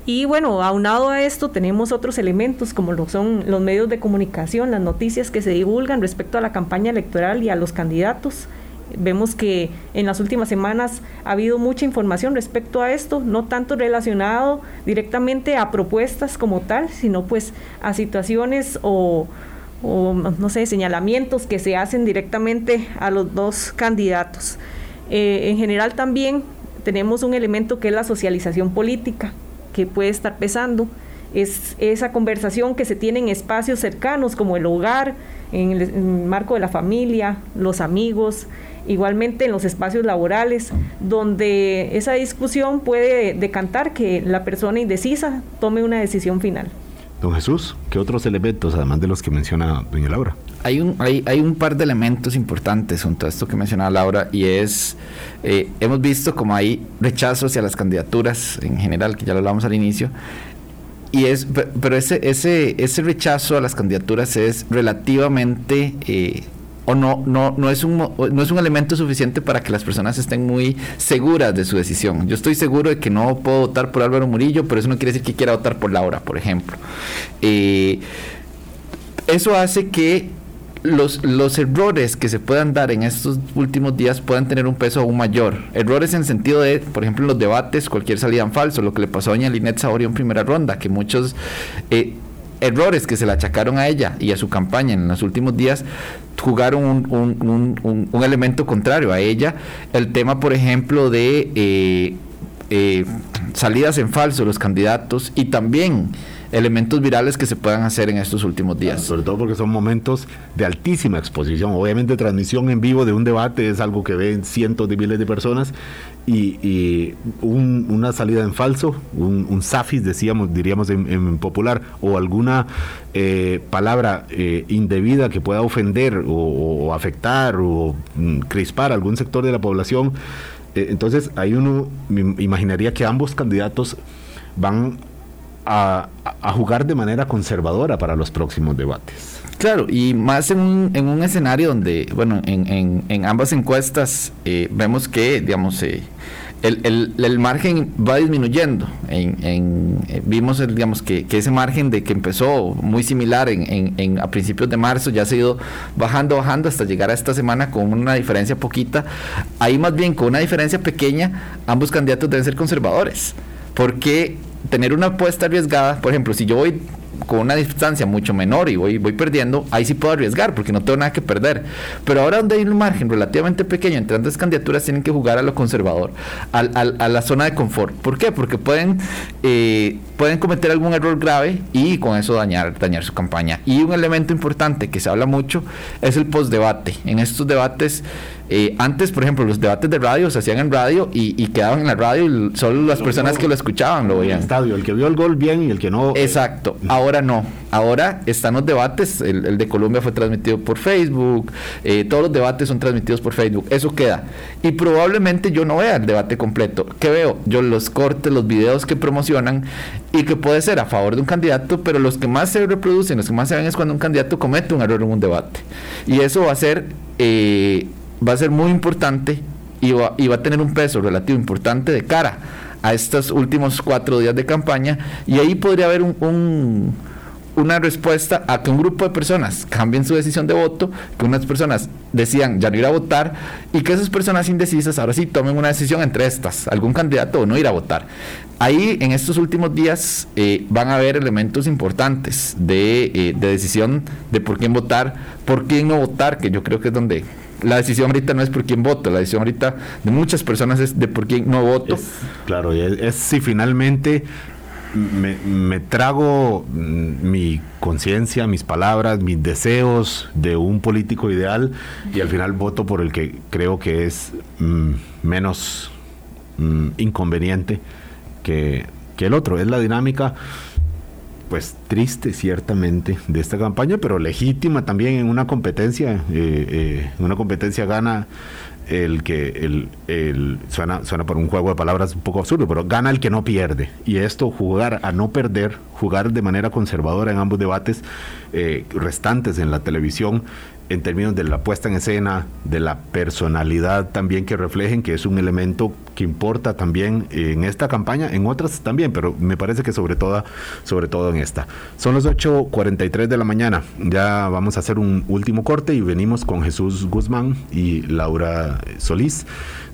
Y bueno, aunado a esto tenemos otros elementos como lo son los medios de comunicación, las noticias que se divulgan respecto a la campaña electoral y a los candidatos. Vemos que en las últimas semanas ha habido mucha información respecto a esto, no tanto relacionado directamente a propuestas como tal, sino pues a situaciones o, no sé, señalamientos que se hacen directamente a los dos candidatos. Eh, en general también tenemos un elemento que es la socialización política que puede estar pesando, es esa conversación que se tiene en espacios cercanos como el hogar, en el, marco de la familia, los amigos, igualmente en los espacios laborales, donde esa discusión puede decantar que la persona indecisa tome una decisión final. Don Jesús, ¿qué otros elementos, además de los que menciona doña Laura? Hay un, hay, hay un par de elementos importantes junto a esto que mencionaba Laura y es, eh, hemos visto como hay rechazo hacia las candidaturas en general, que ya lo hablamos al inicio, y es, pero ese, ese, ese rechazo a las candidaturas es relativamente eh, o no, no, no, es un, no es un elemento suficiente para que las personas estén muy seguras de su decisión. Yo estoy seguro de que no puedo votar por Álvaro Murillo, pero eso no quiere decir que quiera votar por Laura, por ejemplo. Eh, eso hace que los, los errores que se puedan dar en estos últimos días puedan tener un peso aún mayor. Errores en sentido de, por ejemplo, en los debates, cualquier salida en falso, lo que le pasó a doña Linet Saborio en primera ronda, que muchos... Eh, errores que se le achacaron a ella y a su campaña en los últimos días jugaron un, elemento contrario a ella. El tema, por ejemplo, de eh, eh, salidas en falso los candidatos y también elementos virales que se puedan hacer en estos últimos días. sobre todo porque son momentos de altísima exposición. Obviamente transmisión en vivo de un debate es algo que ven cientos de miles de personas y, una salida en falso, un, un safis, decíamos, diríamos en, popular, o alguna eh, palabra eh, indebida que pueda ofender o, afectar o mm, crispar algún sector de la población. Eh, entonces ahí uno imaginaría que ambos candidatos van a, jugar de manera conservadora para los próximos debates. Claro, y más en un, en un escenario donde, bueno, en, en, ambas encuestas eh, vemos que, digamos, eh, el, el, margen va disminuyendo. En, eh, vimos, digamos, que, que, ese margen de que empezó muy similar en, a principios de marzo ya ha ido bajando, bajando hasta llegar a esta semana con una diferencia poquita. Ahí más bien con una diferencia pequeña, ambos candidatos deben ser conservadores. Porque tener una apuesta arriesgada, por ejemplo, si yo voy con una distancia mucho menor y voy, voy perdiendo, ahí sí puedo arriesgar porque no tengo nada que perder. Pero ahora donde hay un margen relativamente pequeño entre ambas candidaturas tienen que jugar a lo conservador, a la zona de confort. ¿Por qué? Porque pueden, eh, pueden cometer algún error grave y con eso dañar, dañar su campaña. Y un elemento importante que se habla mucho es el postdebate. En estos debates eh, antes, por ejemplo, los debates de radio se hacían en radio y, quedaban en la radio y solo las personas que lo escuchaban lo veían. El estadio, el que vio el gol bien y el que no. Eh, Exacto. Ahora no. Ahora están los debates. El, de Colombia fue transmitido por Facebook. Eh, todos los debates son transmitidos por Facebook. Eso queda. Y probablemente yo no vea el debate completo. ¿Qué veo? Yo los cortes, los videos que promocionan y que puede ser a favor de un candidato, pero los que más se reproducen, los que más se ven es cuando un candidato comete un error en un debate. Y eso va a ser va a ser muy importante y va, y va a tener un peso relativo importante de cara a estos últimos cuatro días de campaña y ahí podría haber un, una respuesta a que un grupo de personas cambien su decisión de voto, que unas personas decían ya no ir a votar y que esas personas indecisas ahora sí tomen una decisión entre estas, algún candidato o no ir a votar. Ahí en estos últimos días eh, van a haber elementos importantes de, eh, de decisión de por quién votar, por quién no votar, que yo creo que es donde la decisión ahorita no es por quién voto, la decisión ahorita de muchas personas es de por quién no voto. claro, es, si finalmente me, trago mm, mi conciencia, mis palabras, mis deseos de un político ideal y al final voto por el que creo que es mm, menos mm, inconveniente que, que el otro. Es la dinámica pues triste ciertamente de esta campaña, pero legítima también en una competencia, eh, eh, una competencia gana el que el, suena, suena por un juego de palabras un poco absurdo, pero gana el que no pierde. Y esto, jugar a no perder, jugar de manera conservadora en ambos debates eh, restantes en la televisión, en términos de la puesta en escena, de la personalidad también que reflejen, que es un elemento que importa también en esta campaña, en otras también, pero me parece que sobre todo, sobre todo en esta. Son las 8.43 de la mañana, ya vamos a hacer un último corte y venimos con Jesús Guzmán y Laura Solís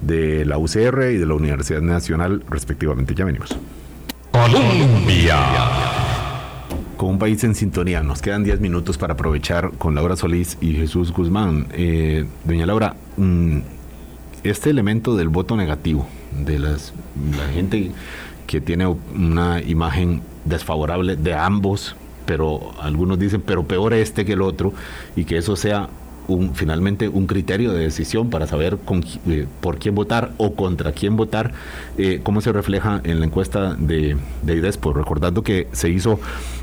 de la UCR y de la Universidad Nacional respectivamente. Ya venimos. Colombia con un país en sintonía. Nos quedan 10 minutos para aprovechar con Laura Solís y Jesús Guzmán. Eh, doña Laura, mm, este elemento del voto negativo, de las, la gente que tiene una imagen desfavorable de ambos, pero algunos dicen, pero peor este que el otro, y que eso sea finalmente un criterio de decisión para saber con, eh, por quién votar o contra quién votar, eh, cómo se refleja en la encuesta de, de IDESPO, recordando que se hizo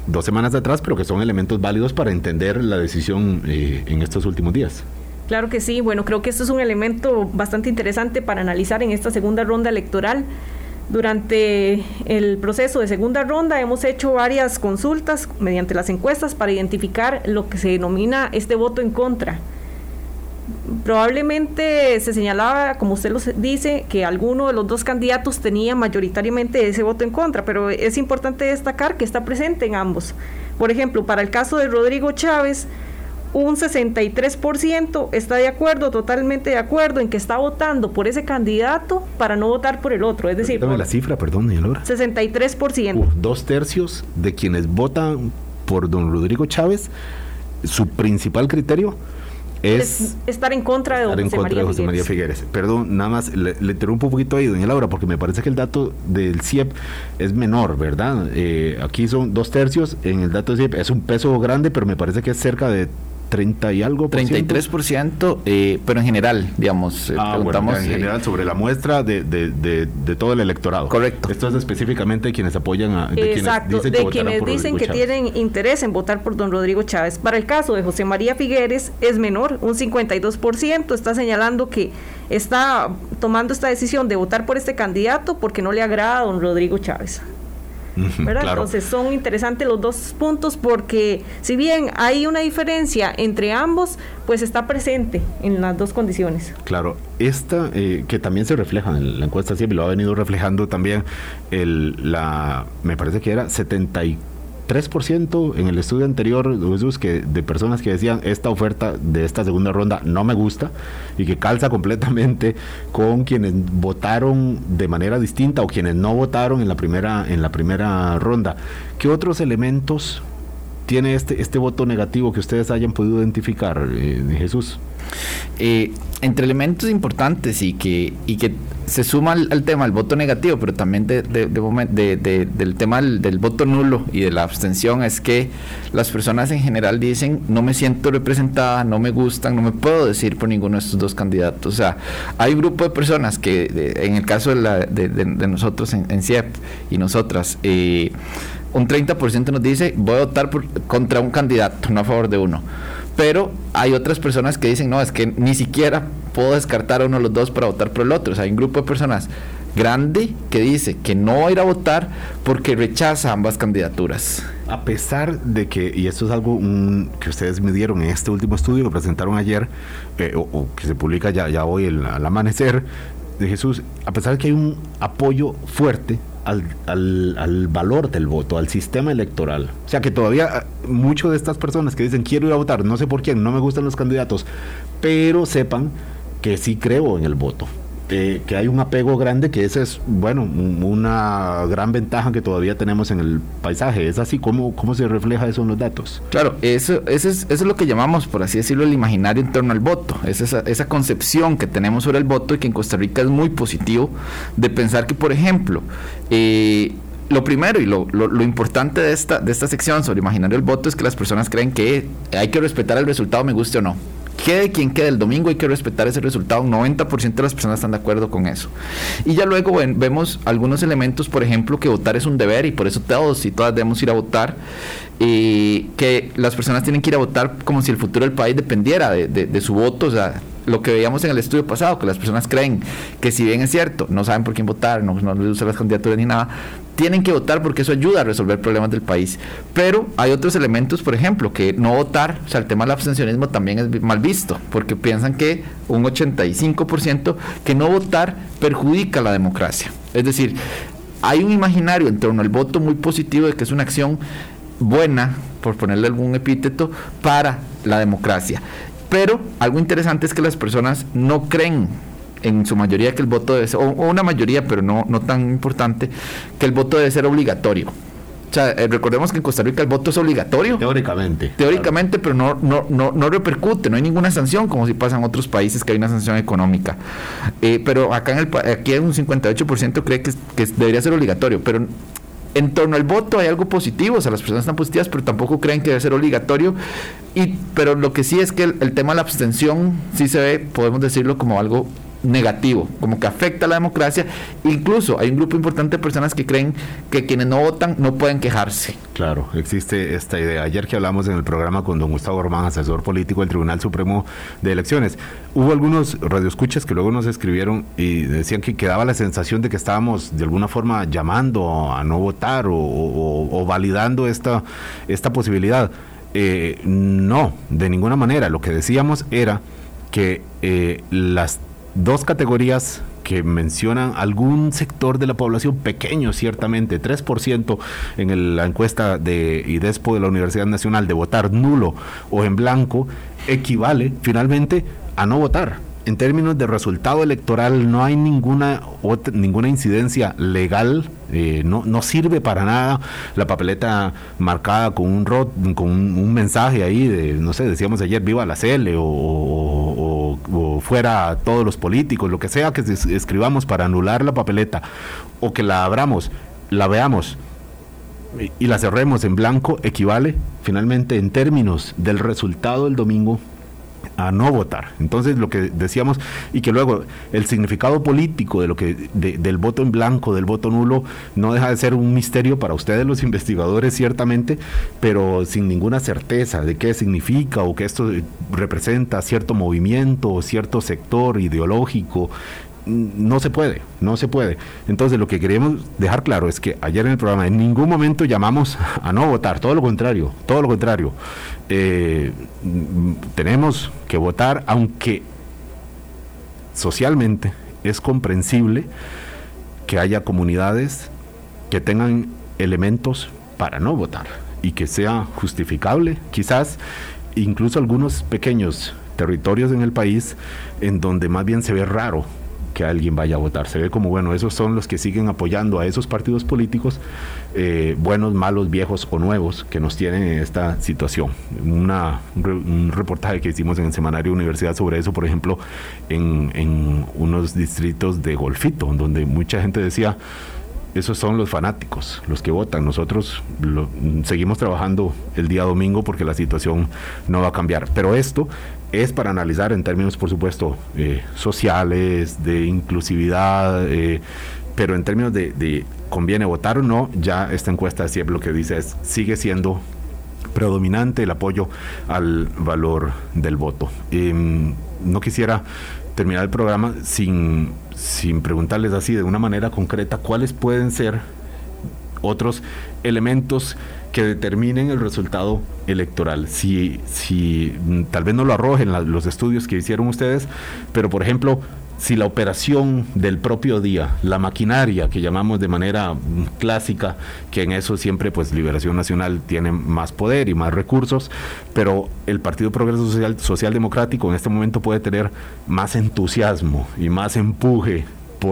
dos semanas atrás, pero que son elementos válidos para entender la decisión eh, en estos últimos días. Claro que sí, bueno, creo que esto es un elemento bastante interesante para analizar en esta segunda ronda electoral. Durante el proceso de segunda ronda hemos hecho varias consultas mediante las encuestas para identificar lo que se denomina este voto en contra probablemente se señalaba, como usted lo dice, que alguno de los dos candidatos tenía mayoritariamente ese voto en contra, pero es importante destacar que está presente en ambos. Por ejemplo, para el caso de Rodrigo Chávez, un 63% está de acuerdo, totalmente de acuerdo en que está votando por ese candidato para no votar por el otro. Es decir, la cifra, perdón, 63%. dos tercios de quienes votan por don Rodrigo Chávez, su principal criterio es, estar en contra de, José, María Figueres. Perdón, nada más le, interrumpo un poquito ahí, doña Laura, porque me parece que el dato del CIEP es menor, ¿verdad? Eh, aquí son dos tercios, en el dato del CIEP es un peso grande, pero me parece que es cerca de 30 y algo por 33%, eh, pero en general, digamos, eh, ah, preguntamos... en eh, general, sobre la muestra de, de, de, todo el electorado. Correcto. Esto es específicamente quienes apoyan a... De Exacto, quienes dicen de quienes dicen que tienen interés en votar por don Rodrigo Chávez. Para el caso de José María Figueres es menor, un 52%, está señalando que está tomando esta decisión de votar por este candidato porque no le agrada a don Rodrigo Chávez. Entonces son interesantes los dos puntos porque si bien hay una diferencia entre ambos, pues está presente en las dos condiciones. Claro, esta eh, que también se refleja en la encuesta siempre lo ha venido reflejando también el, la, me parece que era 74 3% en el estudio anterior, que de personas que decían esta oferta de esta segunda ronda no me gusta y que calza completamente con quienes votaron de manera distinta o quienes no votaron en la primera en la primera ronda. ¿Qué otros elementos tiene este este voto negativo que ustedes hayan podido identificar, eh, Jesús? Eh, entre elementos importantes y que, y que se suma al, tema del voto negativo, pero también de, del tema del, voto nulo y de la abstención, es que las personas en general dicen, no me siento representada, no me gustan, no me puedo decir por ninguno de estos dos candidatos. O sea, hay un grupo de personas que, en el caso de, nosotros en, CIEP y nosotras, eh, un 30% nos dice, voy a votar contra un candidato, no a favor de uno. Pero hay otras personas que dicen, no, es que ni siquiera puedo descartar a uno de los dos para votar por el otro. O sea, hay un grupo de personas grande que dice que no va a ir a votar porque rechaza ambas candidaturas. A pesar de que, y esto es algo que ustedes me dieron en este último estudio que presentaron ayer, eh, o, que se publica ya, ya hoy al amanecer, de Jesús, a pesar de que hay un apoyo fuerte al, al, valor del voto, al sistema electoral. O sea que todavía ah, muchas de estas personas que dicen quiero ir a votar, no sé por quién, no me gustan los candidatos, pero sepan que sí creo en el voto que hay un apego grande, que esa es, bueno, una gran ventaja que todavía tenemos en el paisaje. ¿Es así? ¿Cómo, cómo se refleja eso en los datos? Claro, eso, eso, es, eso es lo que llamamos, por así decirlo, el imaginario en torno al voto. Es esa, esa concepción que tenemos sobre el voto y que en Costa Rica es muy positivo de pensar que, por ejemplo, eh, lo primero y lo, lo, lo, importante de esta, de esta sección sobre imaginario del voto es que las personas creen que hay que respetar el resultado, me guste o no. Quede quien quede el domingo, hay que respetar ese resultado. Un 90% de las personas están de acuerdo con eso. Y ya luego vemos algunos elementos, por ejemplo, que votar es un deber y por eso todos y todas debemos ir a votar. Y que las personas tienen que ir a votar como si el futuro del país dependiera de, su voto. O sea, lo que veíamos en el estudio pasado, que las personas creen que si bien es cierto, no saben por quién votar, no, no les usan las candidaturas ni nada, tienen que votar porque eso ayuda a resolver problemas del país. Pero hay otros elementos, por ejemplo, que no votar, o sea, el tema del abstencionismo también es mal visto, porque piensan que un 85% que no votar perjudica la democracia. Es decir, hay un imaginario en torno al voto muy positivo de que es una acción buena, por ponerle algún epíteto, para la democracia. Pero algo interesante es que las personas no creen en su mayoría que el voto debe ser, o, una mayoría, pero no, no tan importante, que el voto debe ser obligatorio. O sea, eh, recordemos que en Costa Rica el voto es obligatorio. Teóricamente. Teóricamente, pero no, no, no, no repercute, no hay ninguna sanción, como si pasa en otros países que hay una sanción económica. Eh, pero acá en el aquí hay un 58% cree que, que debería ser obligatorio, pero en torno al voto hay algo positivo, o sea, las personas están positivas, pero tampoco creen que debe ser obligatorio. Y, pero lo que sí es que el, el tema de la abstención sí se ve, podemos decirlo, como algo negativo, como que afecta a la democracia. Incluso hay un grupo importante de personas que creen que quienes no votan no pueden quejarse. Claro, existe esta idea. Ayer que hablamos en el programa con don Gustavo Román, asesor político del Tribunal Supremo de Elecciones, hubo algunos radioescuchas que luego nos escribieron y decían que quedaba la sensación de que estábamos de alguna forma llamando a no votar o, validando esta, esta posibilidad. Eh, no, de ninguna manera. Lo que decíamos era que eh, las dos categorías que mencionan algún sector de la población pequeño, ciertamente, 3% en la encuesta de IDESPO de la Universidad Nacional de votar nulo o en blanco, equivale finalmente a no votar. En términos de resultado electoral no hay ninguna ninguna incidencia legal, eh, no, no sirve para nada la papeleta marcada con un rot, con un, mensaje ahí de, no sé, decíamos ayer, viva la CL o, fuera todos los políticos, lo que sea que escribamos para anular la papeleta o que la abramos, la veamos y la cerremos en blanco, equivale finalmente en términos del resultado del domingo a no votar. Entonces lo que decíamos y que luego el significado político de lo que del voto en blanco, del voto nulo, no deja de ser un misterio para ustedes los investigadores ciertamente, pero sin ninguna certeza de qué significa o que esto representa cierto movimiento o cierto sector ideológico no se puede, no se puede. Entonces lo que queremos dejar claro es que ayer en el programa en ningún momento llamamos a no votar, todo lo contrario, todo lo contrario. Eh, tenemos que votar aunque socialmente es comprensible que haya comunidades que tengan elementos para no votar y que sea justificable, quizás incluso algunos pequeños territorios en el país en donde más bien se ve raro que alguien vaya a votar. Se ve como, bueno, esos son los que siguen apoyando a esos partidos políticos, eh, buenos, malos, viejos o nuevos, que nos tienen en esta situación. Un reportaje que hicimos en el Semanario Universidad sobre eso, por ejemplo, en, en unos distritos de Golfito, donde mucha gente decía, esos son los fanáticos, los que votan. Nosotros seguimos trabajando el día domingo porque la situación no va a cambiar. Pero esto es para analizar en términos, por supuesto, eh, sociales, de inclusividad, eh, pero en términos de, conviene votar o no, ya esta encuesta siempre lo que dice es, sigue siendo predominante el apoyo al valor del voto. Em, no quisiera terminar el programa sin, sin preguntarles así de una manera concreta cuáles pueden ser otros elementos que determinen el resultado electoral. Si, si mm, tal vez no lo arrojen los estudios que hicieron ustedes, pero por ejemplo, si la operación del propio día, la maquinaria que llamamos de manera mm, clásica, que en eso siempre pues Liberación Nacional tiene más poder y más recursos, pero el Partido Progreso Social, Social Democrático en este momento puede tener más entusiasmo y más empuje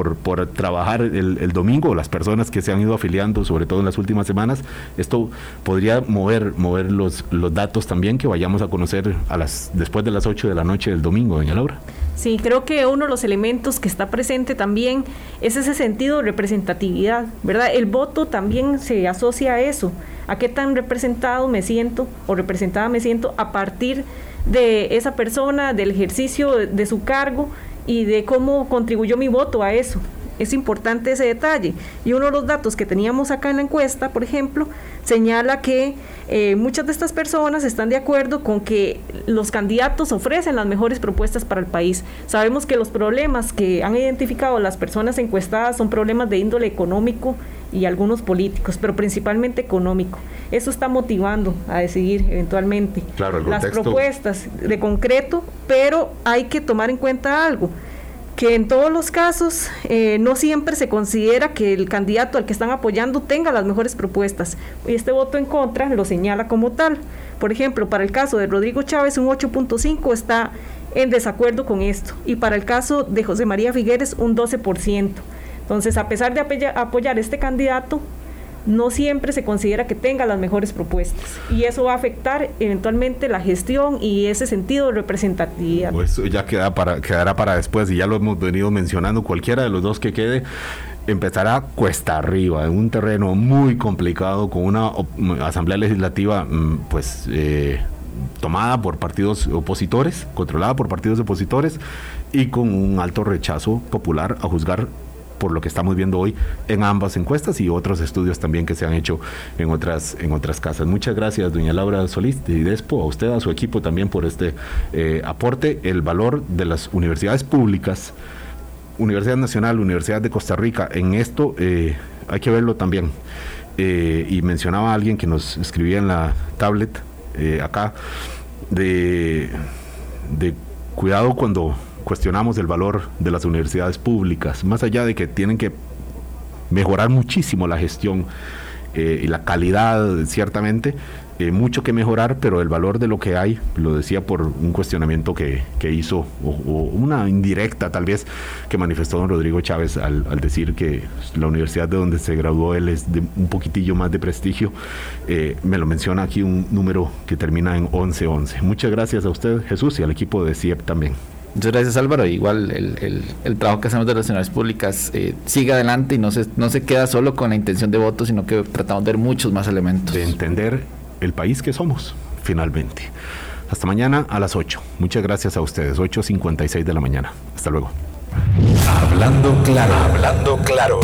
por, trabajar el, domingo, las personas que se han ido afiliando, sobre todo en las últimas semanas, esto podría mover, mover los, los datos también que vayamos a conocer a las, después de las 8 de la noche del domingo, doña Laura. Sí, creo que uno de los elementos que está presente también es ese sentido de representatividad, ¿verdad? El voto también se asocia a eso, a qué tan representado me siento o representada me siento a partir de esa persona, del ejercicio de, su cargo y de cómo contribuyó mi voto a eso. Es importante ese detalle. Y uno de los datos que teníamos acá en la encuesta, por ejemplo, señala que eh, muchas de estas personas están de acuerdo con que los candidatos ofrecen las mejores propuestas para el país. Sabemos que los problemas que han identificado las personas encuestadas son problemas de índole económico y algunos políticos, pero principalmente económico. Eso está motivando a decidir eventualmente las propuestas de concreto, pero hay que tomar en cuenta algo que en todos los casos eh, no siempre se considera que el candidato al que están apoyando tenga las mejores propuestas. Y este voto en contra lo señala como tal. Por ejemplo, para el caso de Rodrigo Chávez, un 8.5 está en desacuerdo con esto. Y para el caso de José María Figueres, un 12%. Entonces, a pesar de apoyar este candidato, no siempre se considera que tenga las mejores propuestas y eso va a afectar eventualmente la gestión y ese sentido de representatividad. Pues ya queda para, quedará para después y ya lo hemos venido mencionando, cualquiera de los dos que quede empezará cuesta arriba, en un terreno muy complicado, con una asamblea legislativa mm, pues eh, tomada por partidos opositores, controlada por partidos opositores y con un alto rechazo popular a juzgar por lo que estamos viendo hoy en ambas encuestas y otros estudios también que se han hecho en otras, en otras casas. Muchas gracias, doña Laura Solís de IDESPO, a usted, a su equipo también por este eh, aporte. El valor de las universidades públicas, Universidad Nacional, Universidad de Costa Rica, en esto eh, hay que verlo también. Eh, y mencionaba a alguien que nos escribía en la tablet acá de, de cuidado cuando cuestionamos el valor de las universidades públicas, más allá de que tienen que mejorar muchísimo la gestión eh, y la calidad, ciertamente, eh, mucho que mejorar, pero el valor de lo que hay, lo decía por un cuestionamiento que, hizo, o, una indirecta tal vez, que manifestó don Rodrigo Chávez al, decir que la universidad de donde se graduó él es de un poquitillo más de prestigio. Eh, me lo menciona aquí un número que termina en 1111. Muchas gracias a usted, Jesús, y al equipo de CIEP también. Muchas gracias Álvaro. Igual el, el, trabajo que hacemos de relaciones públicas eh, sigue adelante y no se, no se queda solo con la intención de voto, sino que tratamos de ver muchos más elementos. De entender el país que somos, finalmente. Hasta mañana a las 8. Muchas gracias a ustedes. 8.56 de la mañana. Hasta luego. Hablando claro, hablando claro.